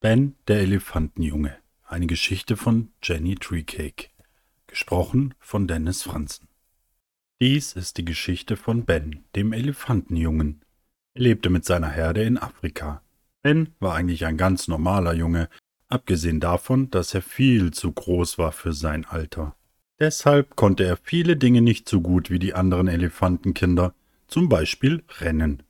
Ben, der Elefantenjunge. Eine Geschichte von Jenny Treecake. Gesprochen von Dennis Franzen. Dies ist die Geschichte von Ben, dem Elefantenjungen. Er lebte mit seiner Herde in Afrika. Ben war eigentlich ein ganz normaler Junge, abgesehen davon, dass er viel zu groß war für sein Alter. Deshalb konnte er viele Dinge nicht so gut wie die anderen Elefantenkinder, zum Beispiel Rennen.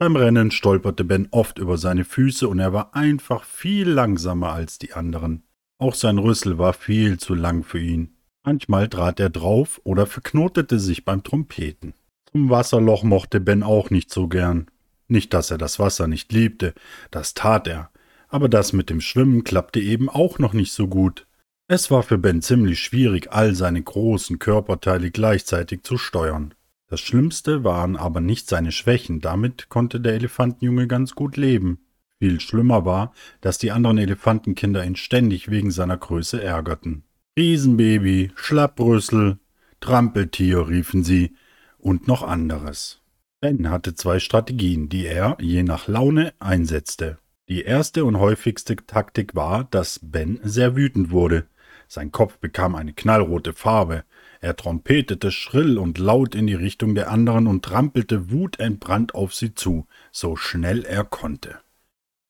Beim Rennen stolperte Ben oft über seine Füße und er war einfach viel langsamer als die anderen. Auch sein Rüssel war viel zu lang für ihn. Manchmal trat er drauf oder verknotete sich beim Trompeten. Zum Wasserloch mochte Ben auch nicht so gern. Nicht, dass er das Wasser nicht liebte, das tat er, aber das mit dem Schwimmen klappte eben auch noch nicht so gut. Es war für Ben ziemlich schwierig, all seine großen Körperteile gleichzeitig zu steuern. Das Schlimmste waren aber nicht seine Schwächen, damit konnte der Elefantenjunge ganz gut leben. Viel schlimmer war, dass die anderen Elefantenkinder ihn ständig wegen seiner Größe ärgerten. Riesenbaby, Schlapprüssel, Trampeltier riefen sie und noch anderes. Ben hatte zwei Strategien, die er, je nach Laune, einsetzte. Die erste und häufigste Taktik war, dass Ben sehr wütend wurde. Sein Kopf bekam eine knallrote Farbe, er trompetete schrill und laut in die Richtung der anderen und trampelte wutentbrannt auf sie zu, so schnell er konnte.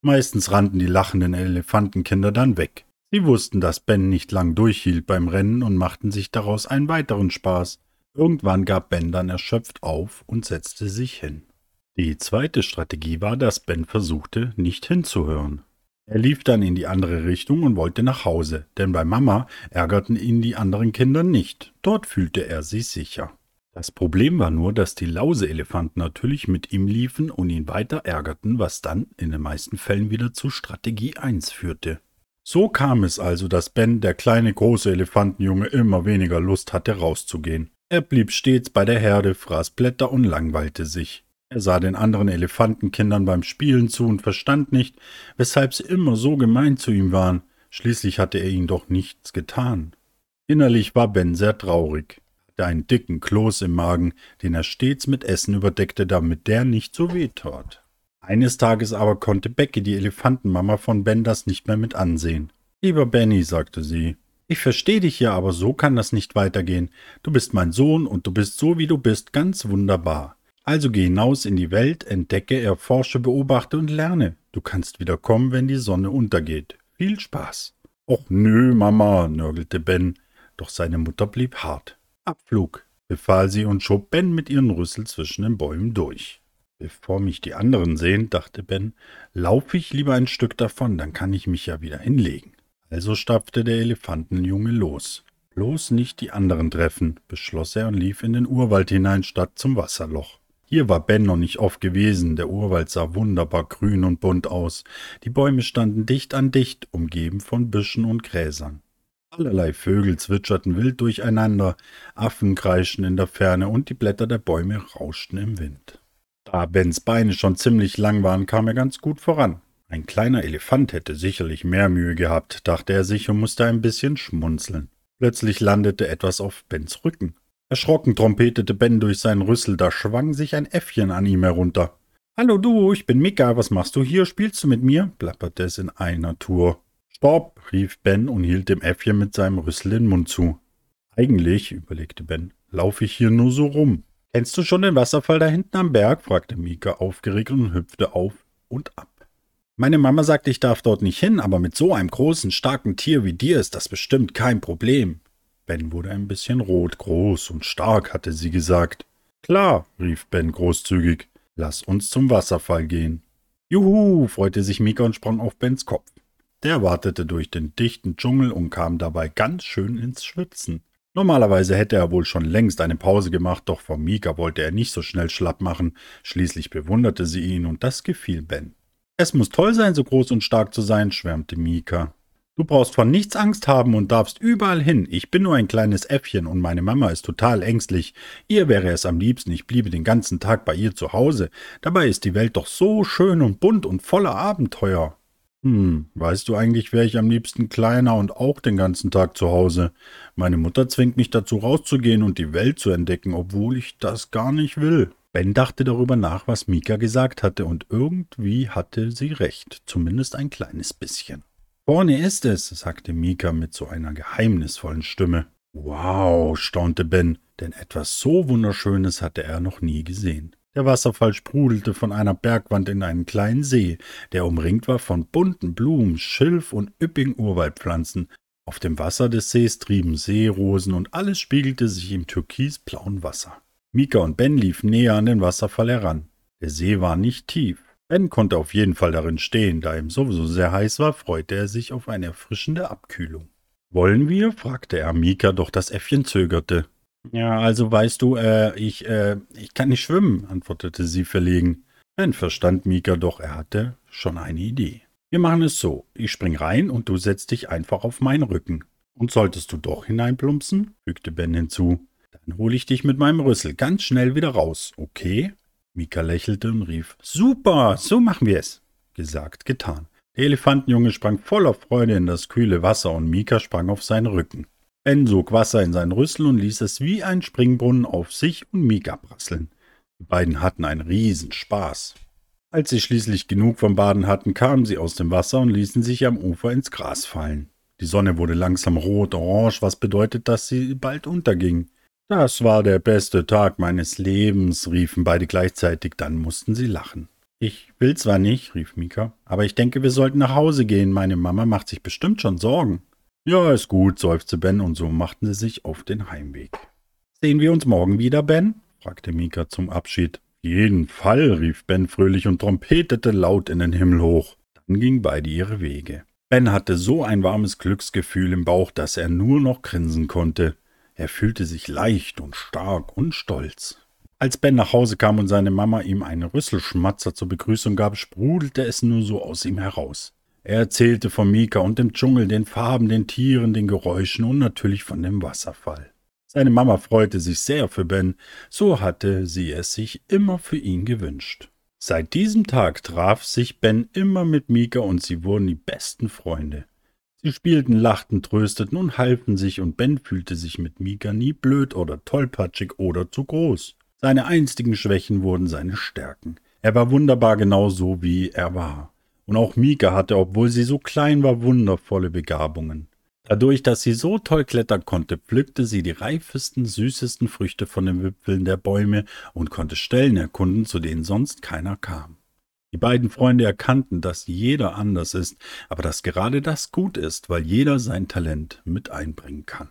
Meistens rannten die lachenden Elefantenkinder dann weg. Sie wussten, dass Ben nicht lang durchhielt beim Rennen und machten sich daraus einen weiteren Spaß. Irgendwann gab Ben dann erschöpft auf und setzte sich hin. Die zweite Strategie war, dass Ben versuchte, nicht hinzuhören. Er lief dann in die andere Richtung und wollte nach Hause, denn bei Mama ärgerten ihn die anderen Kinder nicht. Dort fühlte er sich sicher. Das Problem war nur, dass die Lauseelefanten natürlich mit ihm liefen und ihn weiter ärgerten, was dann in den meisten Fällen wieder zu Strategie 1 führte. So kam es also, dass Ben, der kleine große Elefantenjunge, immer weniger Lust hatte rauszugehen. Er blieb stets bei der Herde, fraß Blätter und langweilte sich. Er sah den anderen Elefantenkindern beim Spielen zu und verstand nicht, weshalb sie immer so gemein zu ihm waren. Schließlich hatte er ihnen doch nichts getan. Innerlich war Ben sehr traurig, hatte einen dicken Kloß im Magen, den er stets mit Essen überdeckte, damit der nicht so weh tat. Eines Tages aber konnte Becky, die Elefantenmama von Ben, das nicht mehr mit ansehen. Lieber Benny, sagte sie, ich verstehe dich ja, aber so kann das nicht weitergehen. Du bist mein Sohn und du bist so, wie du bist, ganz wunderbar. Also geh hinaus in die Welt, entdecke, erforsche, beobachte und lerne. Du kannst wieder kommen, wenn die Sonne untergeht. Viel Spaß. Och nö, Mama, nörgelte Ben, doch seine Mutter blieb hart. Abflug, befahl sie und schob Ben mit ihren Rüssel zwischen den Bäumen durch. Bevor mich die anderen sehen, dachte Ben, laufe ich lieber ein Stück davon, dann kann ich mich ja wieder hinlegen. Also stapfte der Elefantenjunge los. Bloß nicht die anderen treffen, beschloss er und lief in den Urwald hinein statt zum Wasserloch. Hier war Ben noch nicht oft gewesen, der Urwald sah wunderbar grün und bunt aus, die Bäume standen dicht an dicht, umgeben von Büschen und Gräsern. Allerlei Vögel zwitscherten wild durcheinander, Affen kreischten in der Ferne und die Blätter der Bäume rauschten im Wind. Da Bens Beine schon ziemlich lang waren, kam er ganz gut voran. Ein kleiner Elefant hätte sicherlich mehr Mühe gehabt, dachte er sich und musste ein bisschen schmunzeln. Plötzlich landete etwas auf Bens Rücken. Erschrocken trompetete Ben durch seinen Rüssel, da schwang sich ein Äffchen an ihm herunter. Hallo du, ich bin Mika, was machst du hier? Spielst du mit mir? plapperte es in einer Tour. Stopp, rief Ben und hielt dem Äffchen mit seinem Rüssel den Mund zu. Eigentlich, überlegte Ben, laufe ich hier nur so rum. Kennst du schon den Wasserfall da hinten am Berg? fragte Mika aufgeregt und hüpfte auf und ab. Meine Mama sagte, ich darf dort nicht hin, aber mit so einem großen, starken Tier wie dir ist das bestimmt kein Problem. Ben wurde ein bisschen rot, groß und stark, hatte sie gesagt. Klar, rief Ben großzügig, lass uns zum Wasserfall gehen. Juhu, freute sich Mika und sprang auf Bens Kopf. Der wartete durch den dichten Dschungel und kam dabei ganz schön ins Schwitzen. Normalerweise hätte er wohl schon längst eine Pause gemacht, doch vor Mika wollte er nicht so schnell schlapp machen. Schließlich bewunderte sie ihn und das gefiel Ben. Es muss toll sein, so groß und stark zu sein, schwärmte Mika. Du brauchst vor nichts Angst haben und darfst überall hin. Ich bin nur ein kleines Äffchen und meine Mama ist total ängstlich. Ihr wäre es am liebsten, ich bliebe den ganzen Tag bei ihr zu Hause. Dabei ist die Welt doch so schön und bunt und voller Abenteuer. Hm, weißt du eigentlich, wäre ich am liebsten kleiner und auch den ganzen Tag zu Hause. Meine Mutter zwingt mich dazu rauszugehen und die Welt zu entdecken, obwohl ich das gar nicht will. Ben dachte darüber nach, was Mika gesagt hatte, und irgendwie hatte sie recht, zumindest ein kleines bisschen. Vorne ist es, sagte Mika mit so einer geheimnisvollen Stimme. Wow, staunte Ben, denn etwas so Wunderschönes hatte er noch nie gesehen. Der Wasserfall sprudelte von einer Bergwand in einen kleinen See, der umringt war von bunten Blumen, Schilf und üppigen Urwaldpflanzen. Auf dem Wasser des Sees trieben Seerosen und alles spiegelte sich im türkisblauen Wasser. Mika und Ben liefen näher an den Wasserfall heran. Der See war nicht tief. Ben konnte auf jeden Fall darin stehen, da ihm sowieso sehr heiß war, freute er sich auf eine erfrischende Abkühlung. Wollen wir? fragte er Mika, doch das Äffchen zögerte. Ja, also weißt du, äh, ich, äh, ich kann nicht schwimmen, antwortete sie verlegen. Ben verstand Mika, doch er hatte schon eine Idee. Wir machen es so, ich spring rein und du setzt dich einfach auf meinen Rücken. Und solltest du doch hineinplumpsen, fügte Ben hinzu, dann hole ich dich mit meinem Rüssel ganz schnell wieder raus, okay? Mika lächelte und rief, Super, so machen wir es. Gesagt, getan. Der Elefantenjunge sprang voller Freude in das kühle Wasser und Mika sprang auf seinen Rücken. Ben sog Wasser in seinen Rüssel und ließ es wie ein Springbrunnen auf sich und Mika prasseln. Die beiden hatten einen Riesenspaß. Als sie schließlich genug vom Baden hatten, kamen sie aus dem Wasser und ließen sich am Ufer ins Gras fallen. Die Sonne wurde langsam rot-orange, was bedeutet, dass sie bald unterging. Das war der beste Tag meines Lebens, riefen beide gleichzeitig, dann mussten sie lachen. Ich will zwar nicht, rief Mika, aber ich denke, wir sollten nach Hause gehen. Meine Mama macht sich bestimmt schon Sorgen. Ja, ist gut, seufzte Ben, und so machten sie sich auf den Heimweg. Sehen wir uns morgen wieder, Ben? fragte Mika zum Abschied. Jeden Fall, rief Ben fröhlich und trompetete laut in den Himmel hoch. Dann gingen beide ihre Wege. Ben hatte so ein warmes Glücksgefühl im Bauch, dass er nur noch grinsen konnte. Er fühlte sich leicht und stark und stolz. Als Ben nach Hause kam und seine Mama ihm einen Rüsselschmatzer zur Begrüßung gab, sprudelte es nur so aus ihm heraus. Er erzählte von Mika und dem Dschungel, den Farben, den Tieren, den Geräuschen und natürlich von dem Wasserfall. Seine Mama freute sich sehr für Ben, so hatte sie es sich immer für ihn gewünscht. Seit diesem Tag traf sich Ben immer mit Mika und sie wurden die besten Freunde. Sie spielten, lachten, trösteten und halfen sich, und Ben fühlte sich mit Mika nie blöd oder tollpatschig oder zu groß. Seine einstigen Schwächen wurden seine Stärken. Er war wunderbar genau so, wie er war. Und auch Mika hatte, obwohl sie so klein war, wundervolle Begabungen. Dadurch, dass sie so toll klettern konnte, pflückte sie die reifesten, süßesten Früchte von den Wipfeln der Bäume und konnte Stellen erkunden, zu denen sonst keiner kam. Die beiden Freunde erkannten, dass jeder anders ist, aber dass gerade das gut ist, weil jeder sein Talent mit einbringen kann.